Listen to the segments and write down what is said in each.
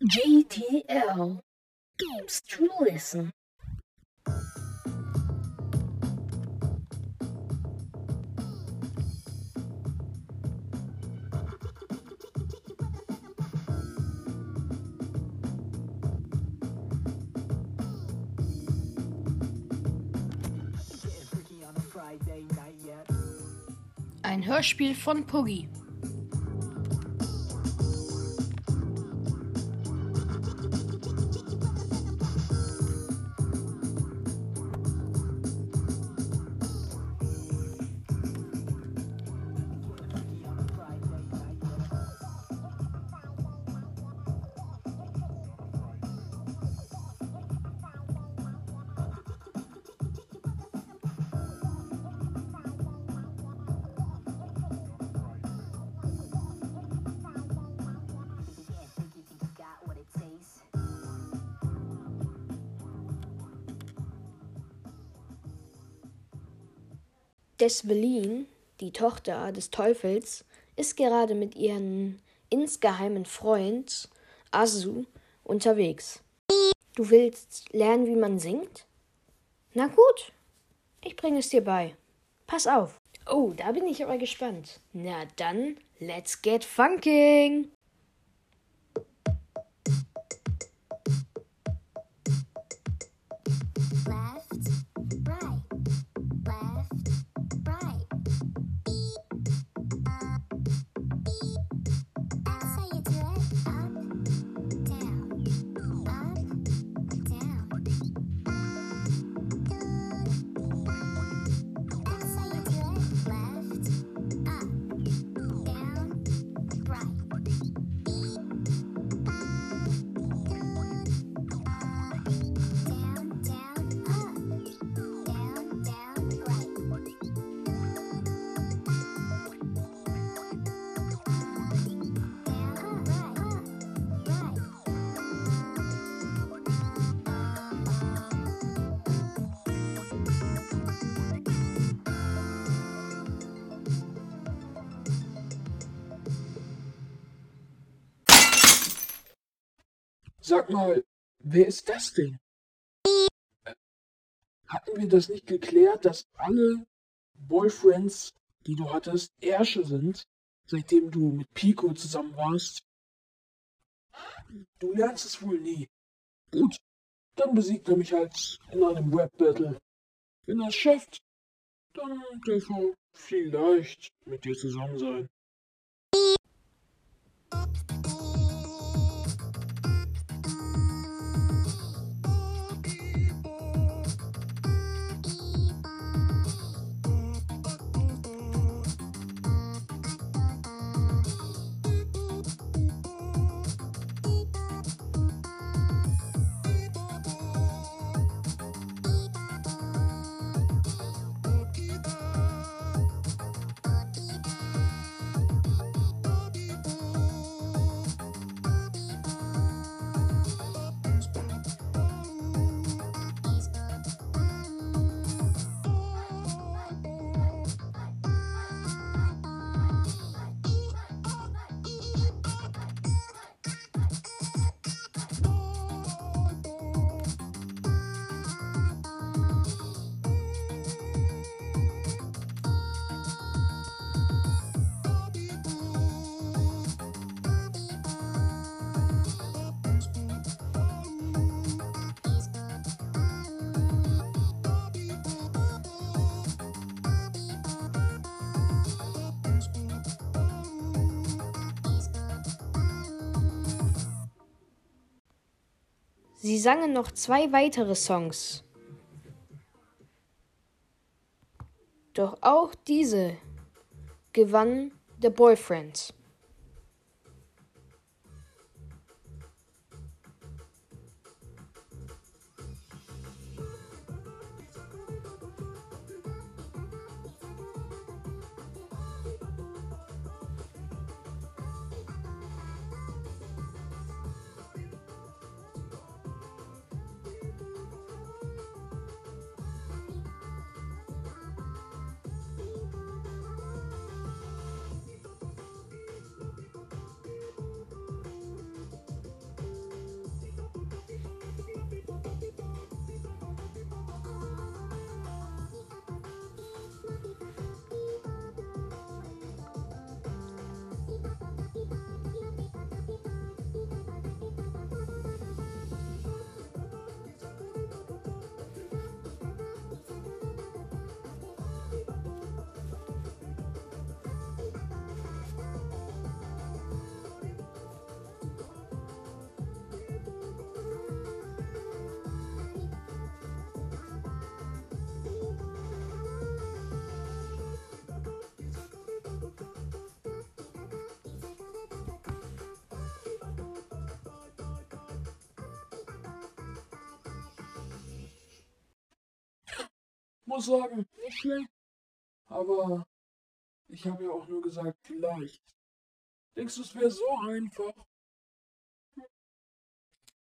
GTL Games to Listen. Ein Hörspiel von Puggy. Desvelin, die Tochter des Teufels, ist gerade mit ihrem insgeheimen Freund Azu unterwegs. Du willst lernen, wie man singt? Na gut, ich bringe es dir bei. Pass auf. Oh, da bin ich aber gespannt. Na dann, let's get funking! Wer ist das denn? Hatten wir das nicht geklärt, dass alle Boyfriends, die du hattest, Ärsche sind, seitdem du mit Pico zusammen warst? Du lernst es wohl nie. Gut, dann besiegt er mich halt in einem Rap-Battle. Wenn er es schafft, dann darf er vielleicht mit dir zusammen sein. Sie sangen noch zwei weitere Songs. Doch auch diese gewann The Boyfriend. Muss sagen, nicht schlecht. Aber ich habe ja auch nur gesagt, vielleicht. Denkst du, es wäre so einfach? Hm.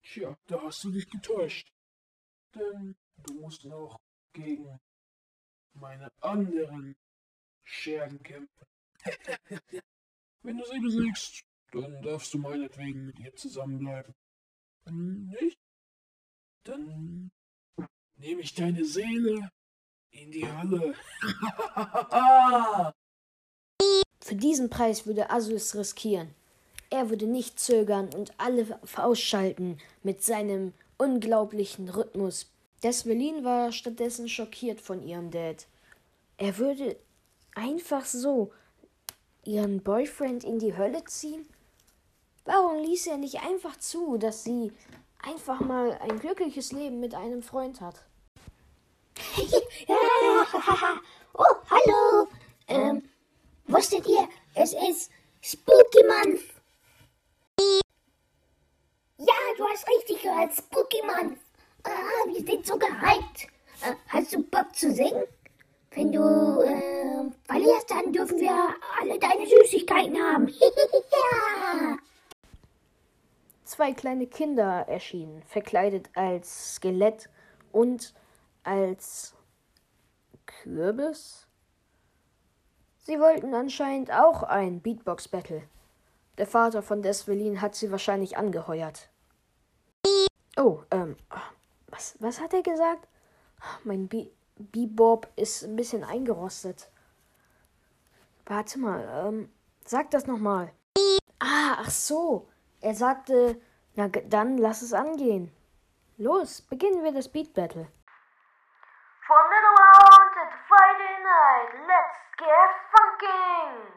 Tja, da hast du dich getäuscht. Denn du musst noch gegen meine anderen Schergen kämpfen. Wenn du sie besiegst, dann darfst du meinetwegen mit ihr zusammenbleiben. Nicht? Dann nehme ich deine Seele in die Hölle. Für diesen Preis würde Asu es riskieren. Er würde nicht zögern und alle ausschalten mit seinem unglaublichen Rhythmus. Desvelin war stattdessen schockiert von ihrem Dad. Er würde einfach so ihren Boyfriend in die Hölle ziehen? Warum ließ er nicht einfach zu, dass sie einfach mal ein glückliches Leben mit einem Freund hat? Oh, hallo. Ähm, wusstet ihr, es ist Spooky Month. Ja, du hast richtig gehört, Spooky Month. Ah, wir sind so gehypt. Äh, hast du Bock zu singen? Wenn du äh, verlierst, dann dürfen wir alle deine Süßigkeiten haben. ja. Zwei kleine Kinder erschienen, verkleidet als Skelett und als Kürbis. Sie wollten anscheinend auch ein Beatbox-Battle. Der Vater von Desvelin hat sie wahrscheinlich angeheuert. Oh, ähm, was, was hat er gesagt? Mein Be Bebop ist ein bisschen eingerostet. Warte mal, ähm, sag das nochmal. Ah, ach so. Er sagte, na dann lass es angehen. Los, beginnen wir das Beat Battle. From little round to Friday night, let's get funkin'!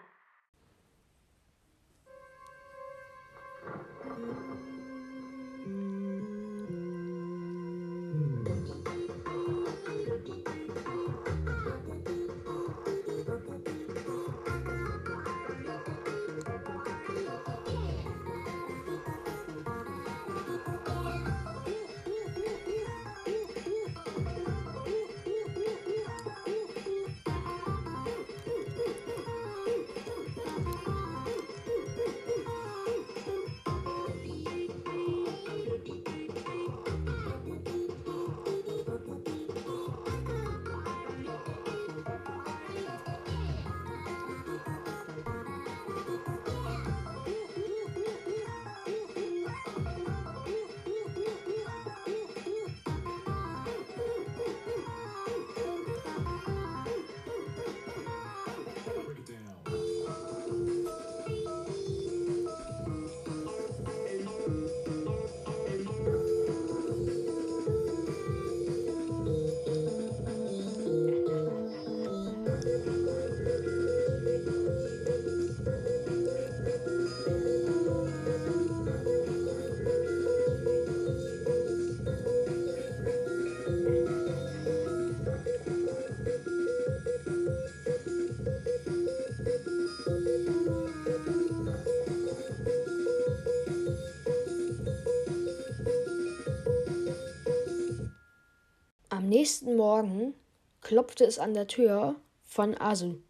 Nächsten Morgen klopfte es an der Tür von Asu.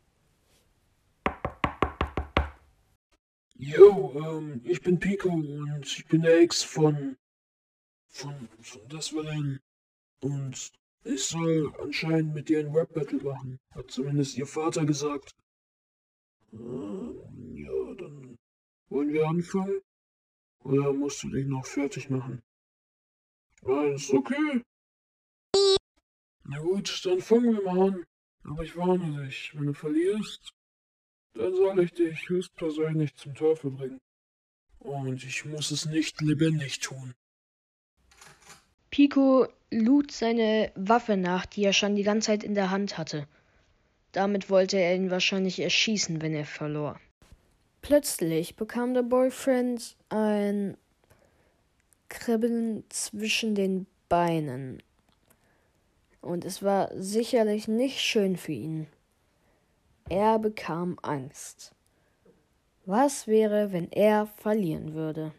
Jo, ähm, ich bin Pico und ich bin der Ex von. von. von Desvelin. Und ich soll anscheinend mit dir ein Rap-Battle machen. Hat zumindest ihr Vater gesagt. Ähm, ja, dann wollen wir anfangen? Oder musst du dich noch fertig machen? Nein, ist okay. Na gut, dann fangen wir mal an. Aber ich warne dich, wenn du verlierst, dann soll ich dich höchstpersönlich zum Teufel bringen. Und ich muss es nicht lebendig tun. Pico lud seine Waffe nach, die er schon die ganze Zeit in der Hand hatte. Damit wollte er ihn wahrscheinlich erschießen, wenn er verlor. Plötzlich bekam der Boyfriend ein Kribbeln zwischen den Beinen. Und es war sicherlich nicht schön für ihn. Er bekam Angst. Was wäre, wenn er verlieren würde?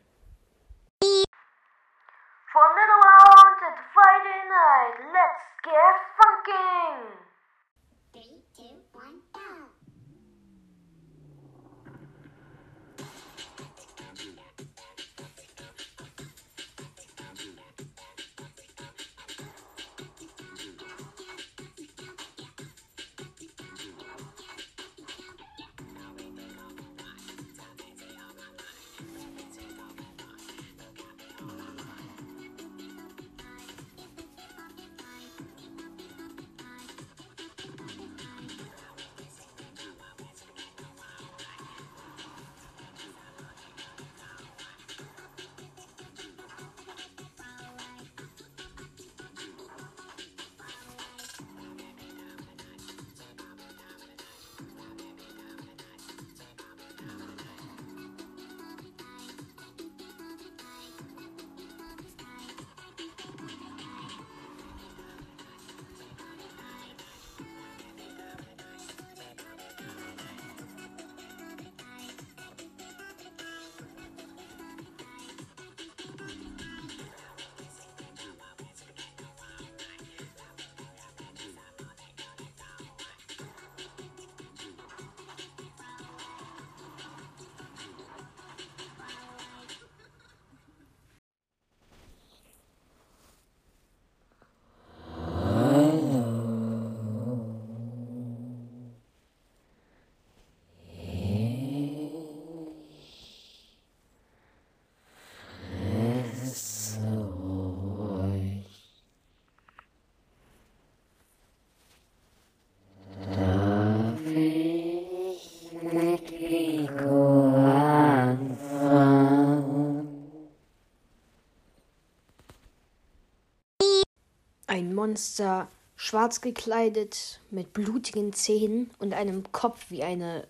Ein Monster, schwarz gekleidet, mit blutigen Zähnen und einem Kopf wie eine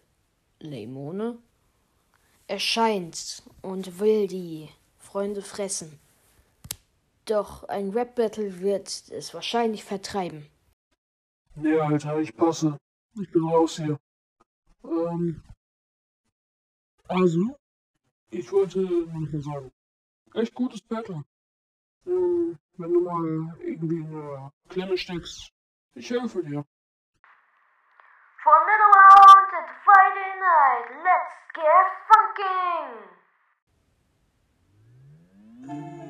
Lemone, erscheint und will die Freunde fressen. Doch ein Rap-Battle wird es wahrscheinlich vertreiben. Nee, Alter, ich passe. Ich bin raus hier. Ähm. Also, ich wollte mal sagen, echt gutes Battle. Ähm, wenn du mal irgendwie Klemme steckst, ich helfe dir. From to Friday night, let's get funking!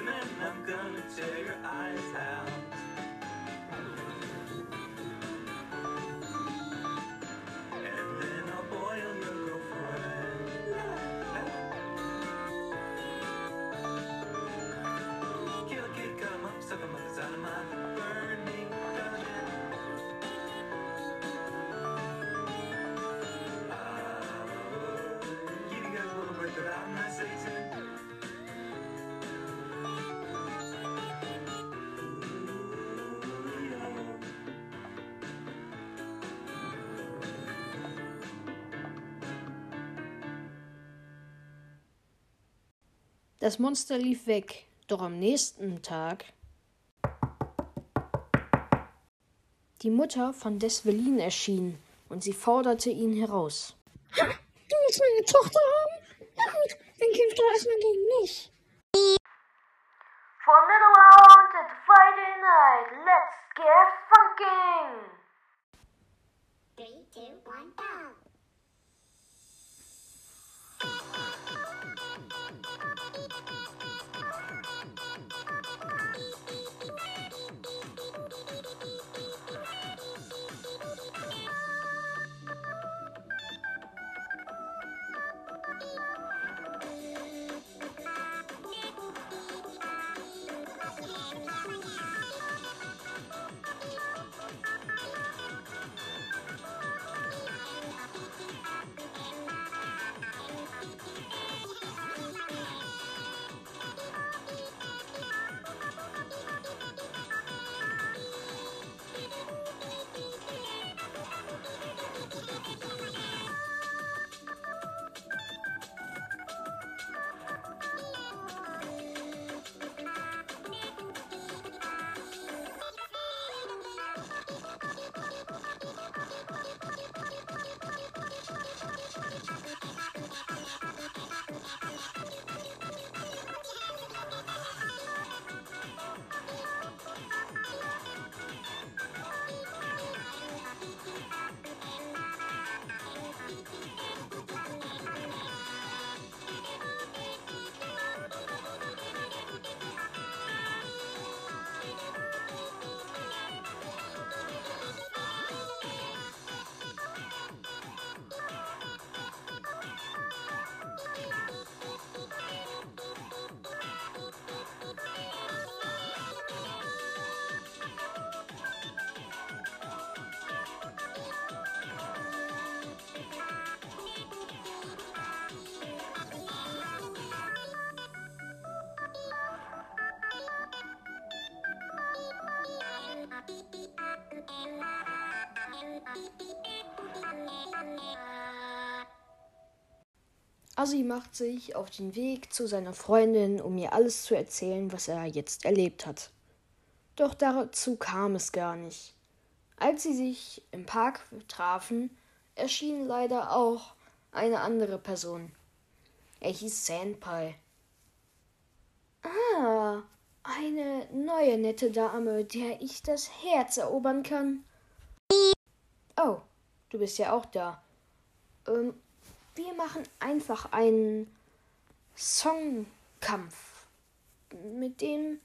Then I'm gonna tear your eyes out. Das Monster lief weg, doch am nächsten Tag. Die Mutter von Desvelin erschien und sie forderte ihn heraus. Du willst meine Tochter haben? Na gut, dann kämpft doch erstmal gegen mich. Assi macht sich auf den Weg zu seiner Freundin, um ihr alles zu erzählen, was er jetzt erlebt hat. Doch dazu kam es gar nicht. Als sie sich im Park trafen, erschien leider auch eine andere Person. Er hieß Sandpie. Ah, eine neue nette Dame, der ich das Herz erobern kann. Oh, du bist ja auch da. Ähm, wir machen einfach einen Songkampf, mit dem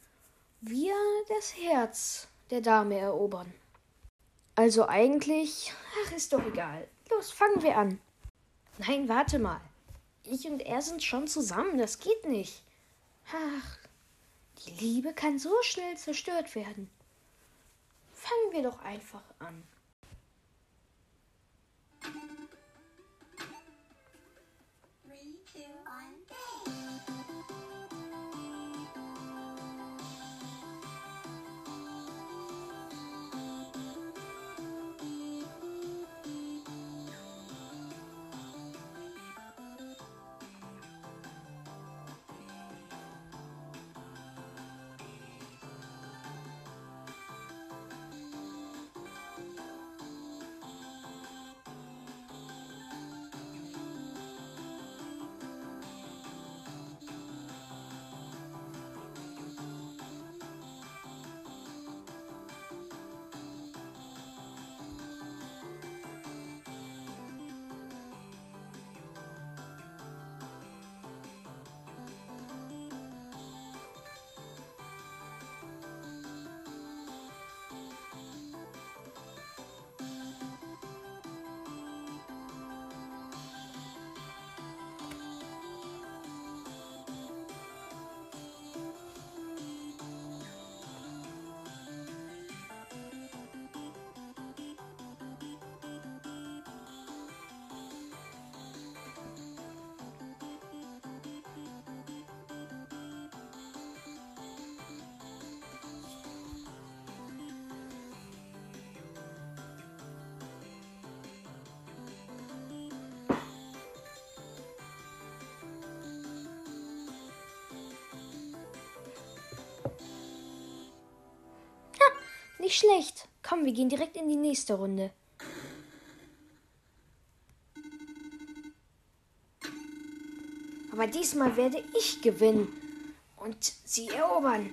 wir das Herz der Dame erobern. Also eigentlich, ach, ist doch egal. Los, fangen wir an. Nein, warte mal. Ich und er sind schon zusammen, das geht nicht. Ach, die Liebe kann so schnell zerstört werden. Fangen wir doch einfach an. Nicht schlecht. Komm, wir gehen direkt in die nächste Runde. Aber diesmal werde ich gewinnen und sie erobern.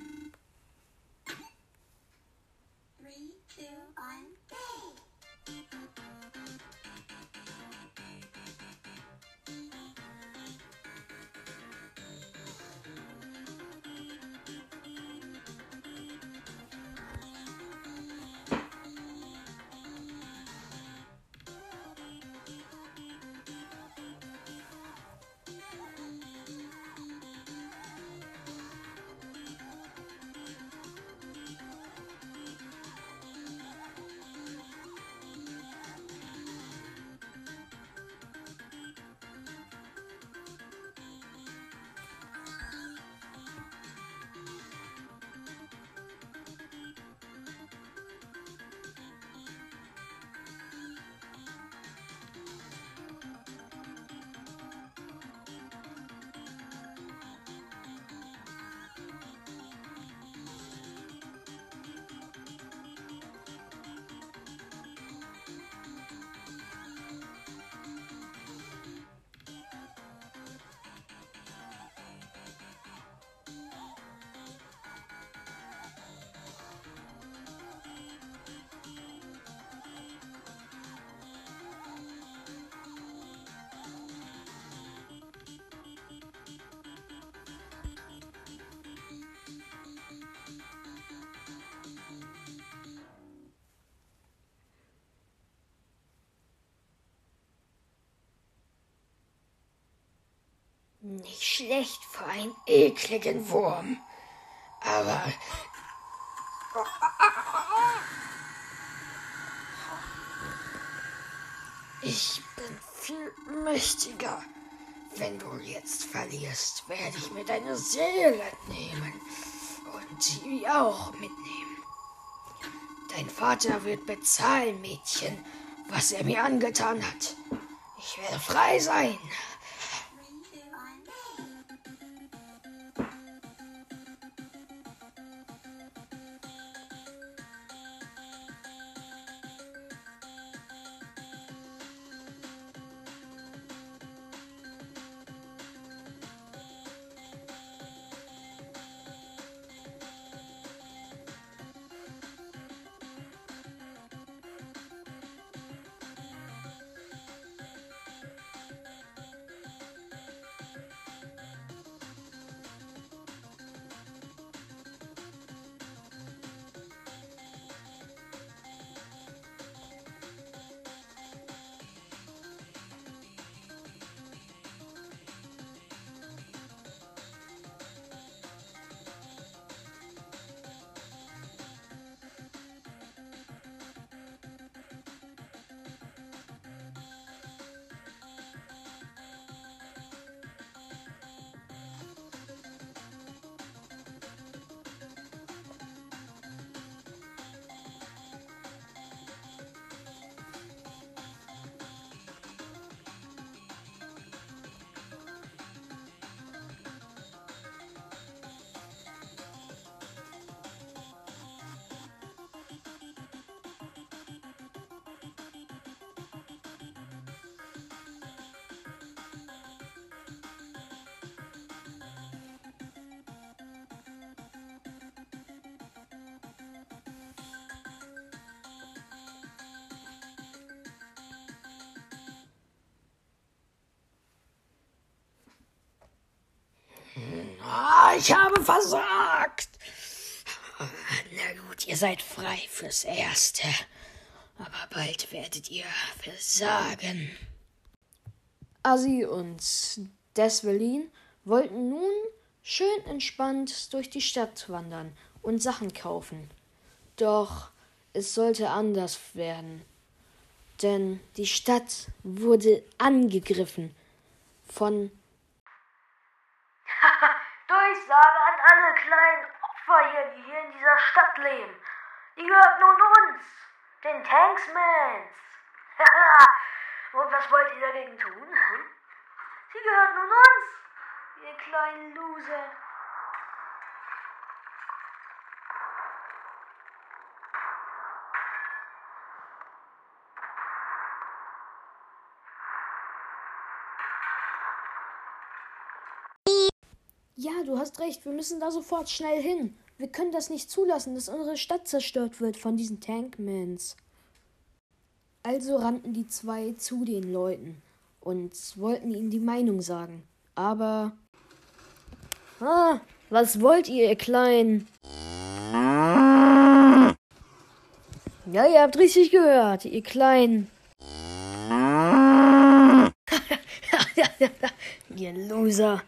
Nicht schlecht für einen ekligen Wurm. Aber. Ich bin viel mächtiger. Wenn du jetzt verlierst, werde ich mir deine Seele nehmen und sie auch mitnehmen. Dein Vater wird bezahlen, Mädchen, was er mir angetan hat. Ich werde frei sein. Ich habe versagt. Na gut, ihr seid frei fürs Erste. Aber bald werdet ihr versagen. Asi und Desvelin wollten nun schön entspannt durch die Stadt wandern und Sachen kaufen. Doch es sollte anders werden. Denn die Stadt wurde angegriffen von Durchsage an alle kleinen Opfer hier, die hier in dieser Stadt leben. Die gehört nun uns, den Tanksmans. Und was wollt ihr dagegen tun? Hm? Sie gehört nun uns, ihr kleinen Loser. Ja, du hast recht, wir müssen da sofort schnell hin. Wir können das nicht zulassen, dass unsere Stadt zerstört wird von diesen Tankmans. Also rannten die zwei zu den Leuten und wollten ihnen die Meinung sagen. Aber. Ah, was wollt ihr, ihr Kleinen? Ja, ihr habt richtig gehört, ihr Kleinen. ihr Loser.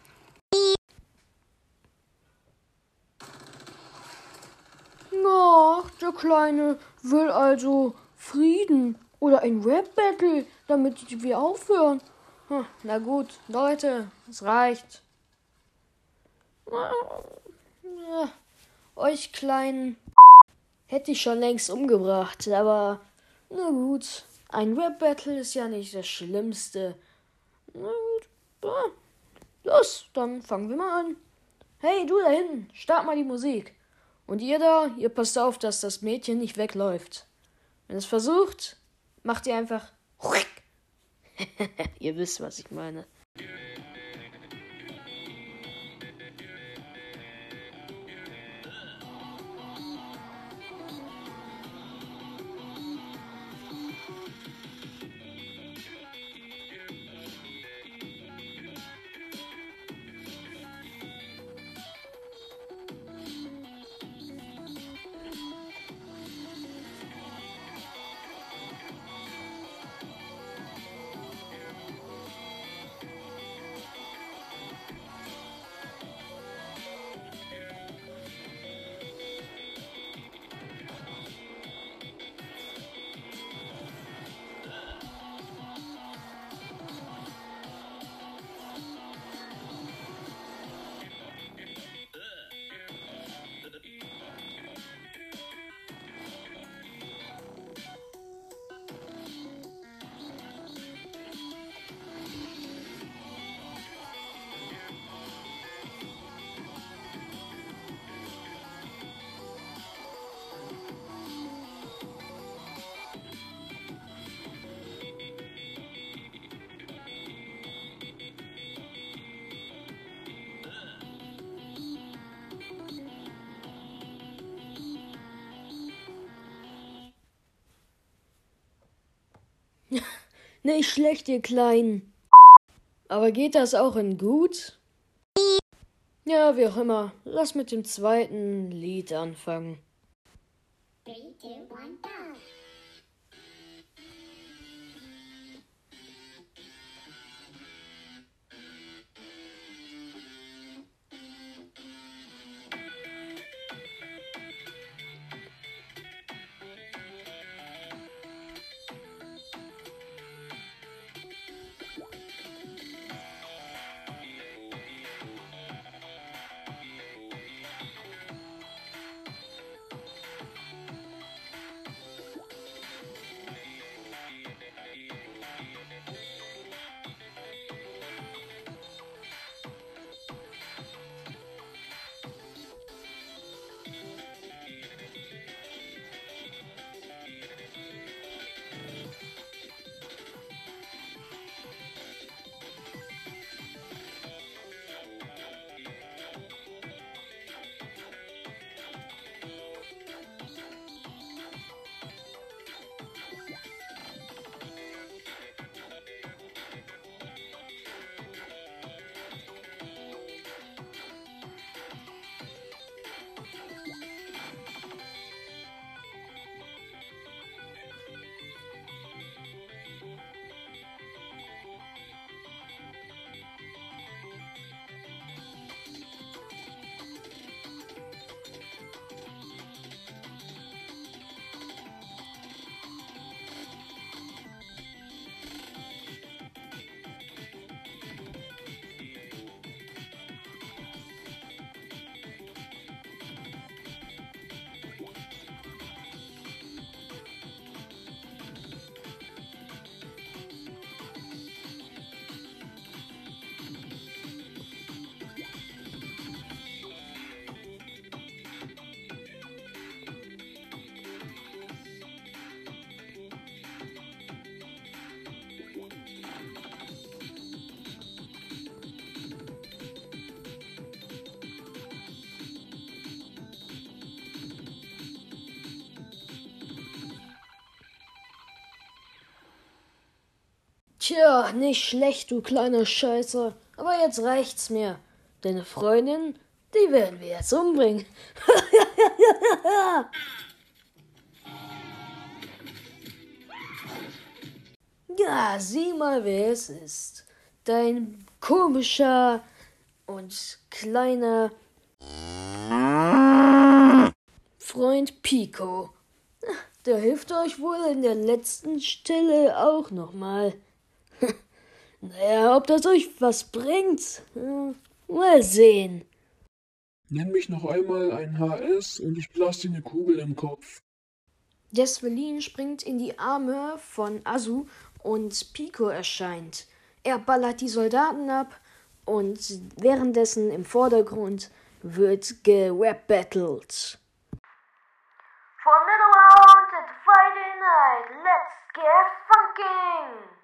Na, der Kleine will also Frieden oder ein Rap-Battle, damit wir aufhören. Hm, Na gut, Leute, es reicht. Ja, euch Kleinen hätte ich schon längst umgebracht, aber na gut, ein Rap-Battle ist ja nicht das Schlimmste. Na gut, ja. los, dann fangen wir mal an. Hey, du da hinten, start mal die Musik. Und ihr da, ihr passt auf, dass das Mädchen nicht wegläuft. Wenn es versucht, macht ihr einfach. ihr wisst, was ich meine. Nicht schlecht, ihr Kleinen. Aber geht das auch in gut? Ja, wie auch immer. Lass mit dem zweiten Lied anfangen. Tja, nicht schlecht, du kleiner Scheißer. Aber jetzt reicht's mir. Deine Freundin, die werden wir jetzt umbringen. ja, sieh mal, wer es ist. Dein komischer und kleiner Freund Pico. Der hilft euch wohl in der letzten Stille auch nochmal. Naja, ob das euch was bringt? Hm, Mal sehen. Nenn mich noch einmal ein HS und ich blass dir eine Kugel im Kopf. Desvelin springt in die Arme von Azu und Pico erscheint. Er ballert die Soldaten ab und währenddessen im Vordergrund wird gerap-battelt. From middle round to Friday night, let's get funking!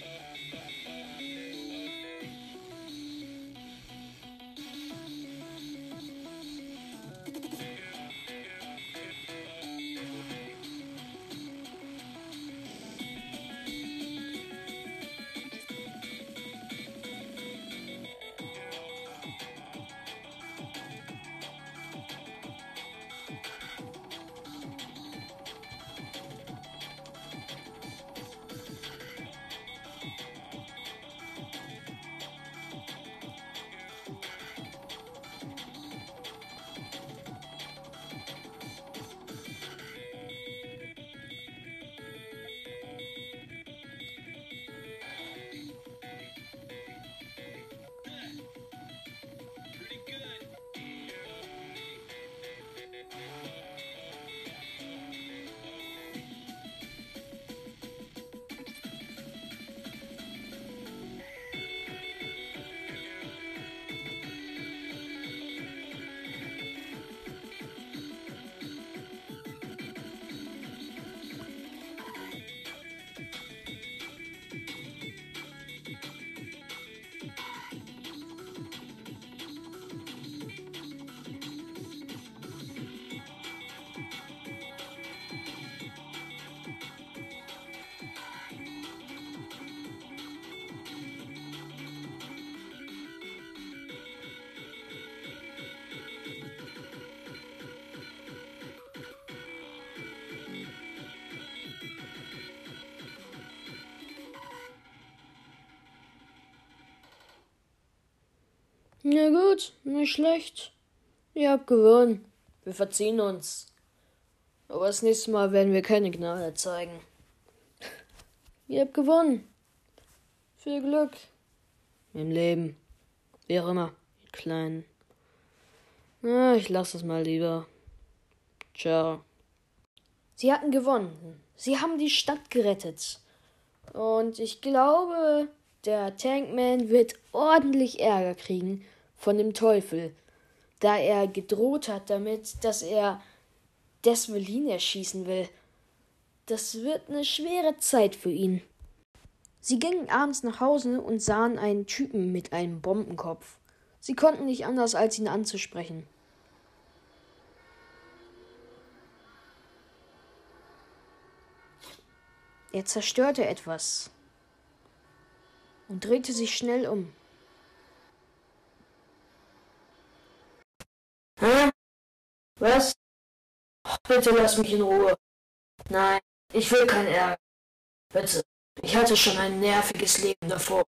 Na gut, nicht schlecht. Ihr habt gewonnen. Wir verziehen uns. Aber das nächste Mal werden wir keine Gnade zeigen. Ihr habt gewonnen. Viel Glück. Im Leben. Wie auch immer, ihr Kleinen. Na, ich lasse es mal lieber. Ciao. Sie hatten gewonnen. Sie haben die Stadt gerettet. Und ich glaube, der Tankman wird ordentlich Ärger kriegen von dem Teufel, da er gedroht hat damit, dass er Desvelin erschießen will. Das wird eine schwere Zeit für ihn. Sie gingen abends nach Hause und sahen einen Typen mit einem Bombenkopf. Sie konnten nicht anders, als ihn anzusprechen. Er zerstörte etwas und drehte sich schnell um. Was? Bitte lass mich in Ruhe. Nein, ich will kein Ärger. Bitte. Ich hatte schon ein nerviges Leben davor.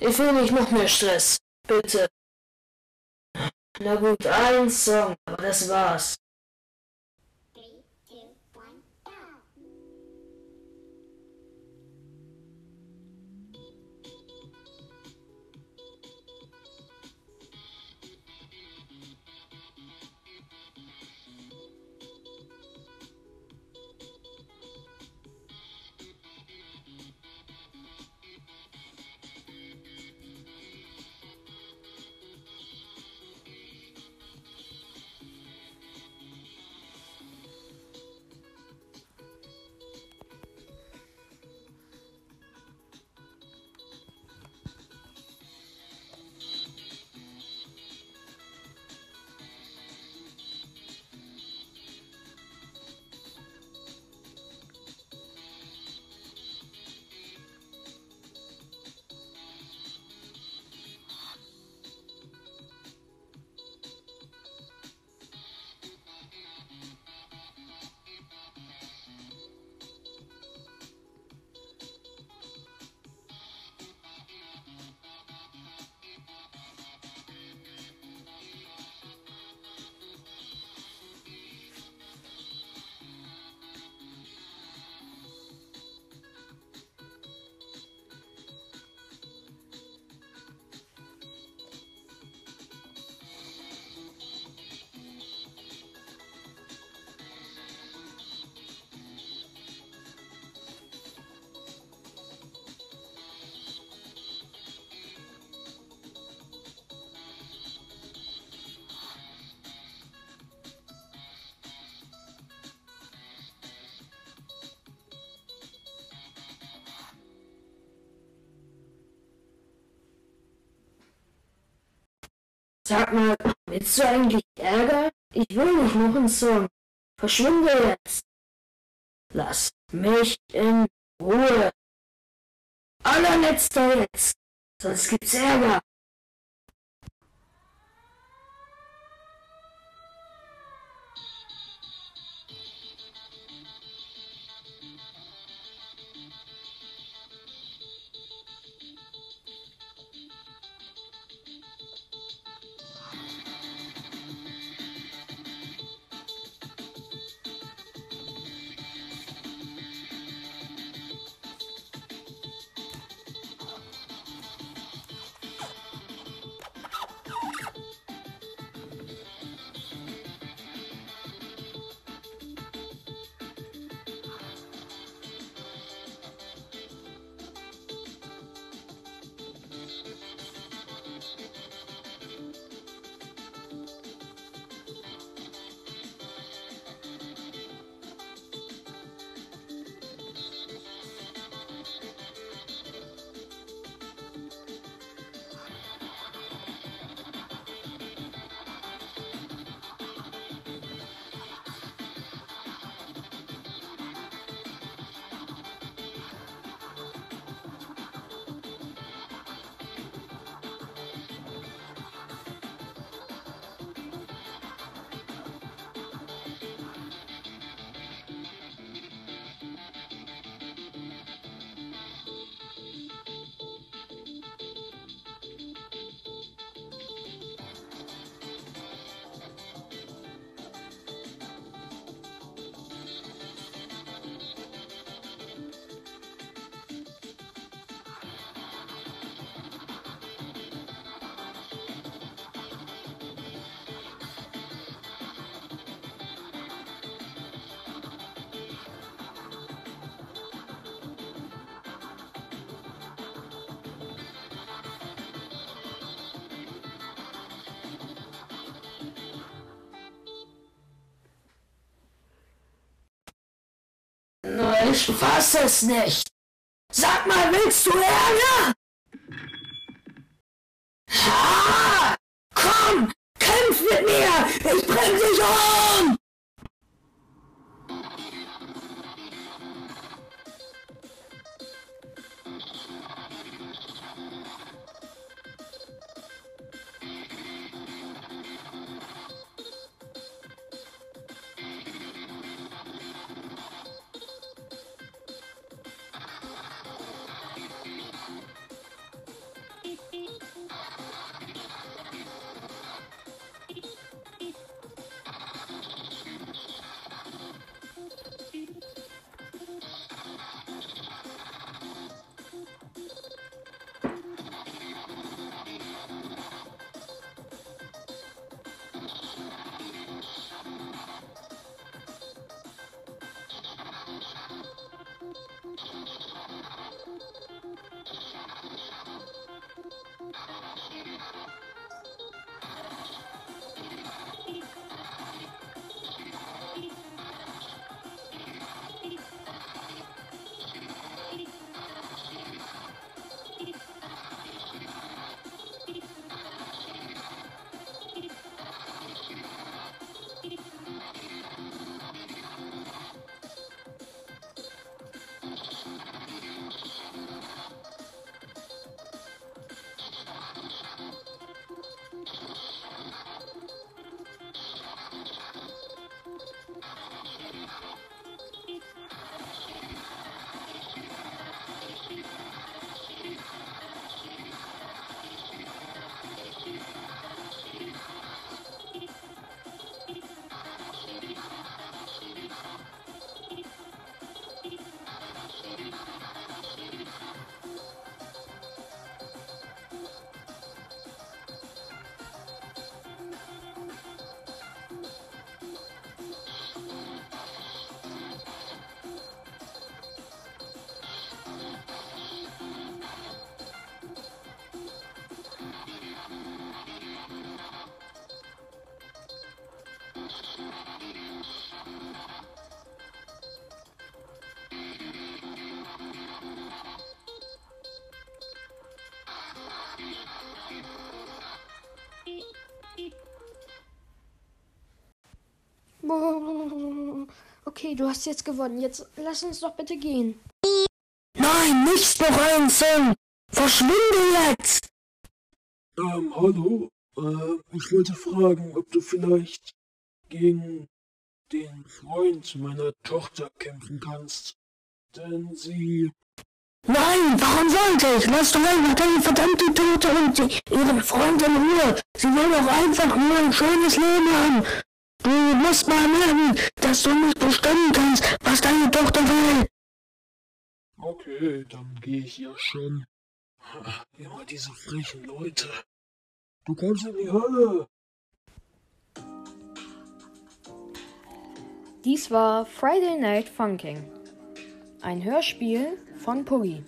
Ich will nicht noch mehr Stress. Bitte. Na gut, ein Song, aber das war's. Sag mal, willst du eigentlich Ärger? Ich will nicht noch einen Song. Verschwinde jetzt. Lass mich in Ruhe. Allerletzter jetzt. Sonst gibt's Ärger. Ich fass es nicht. Sag mal, willst du Ärger? Okay, du hast jetzt gewonnen. Jetzt lass uns doch bitte gehen. Nein, nicht noch ein Song. Verschwinde jetzt. Ähm, hallo? Äh, ich wollte fragen, ob du vielleicht gegen den Freund meiner Tochter kämpfen kannst. Denn sie. Nein, warum sollte ich? Lass doch einfach deine verdammte Tote und die, ihren Freund in Ruhe. Sie will doch einfach nur ein schönes Leben haben. Du musst mal lernen, dass du nicht bestimmen kannst, was deine Tochter will. Okay, dann gehe ich ja schon. Immer diese frechen Leute. Du kommst in die Hölle. Dies war Friday Night Funking. Ein Hörspiel von Puggy.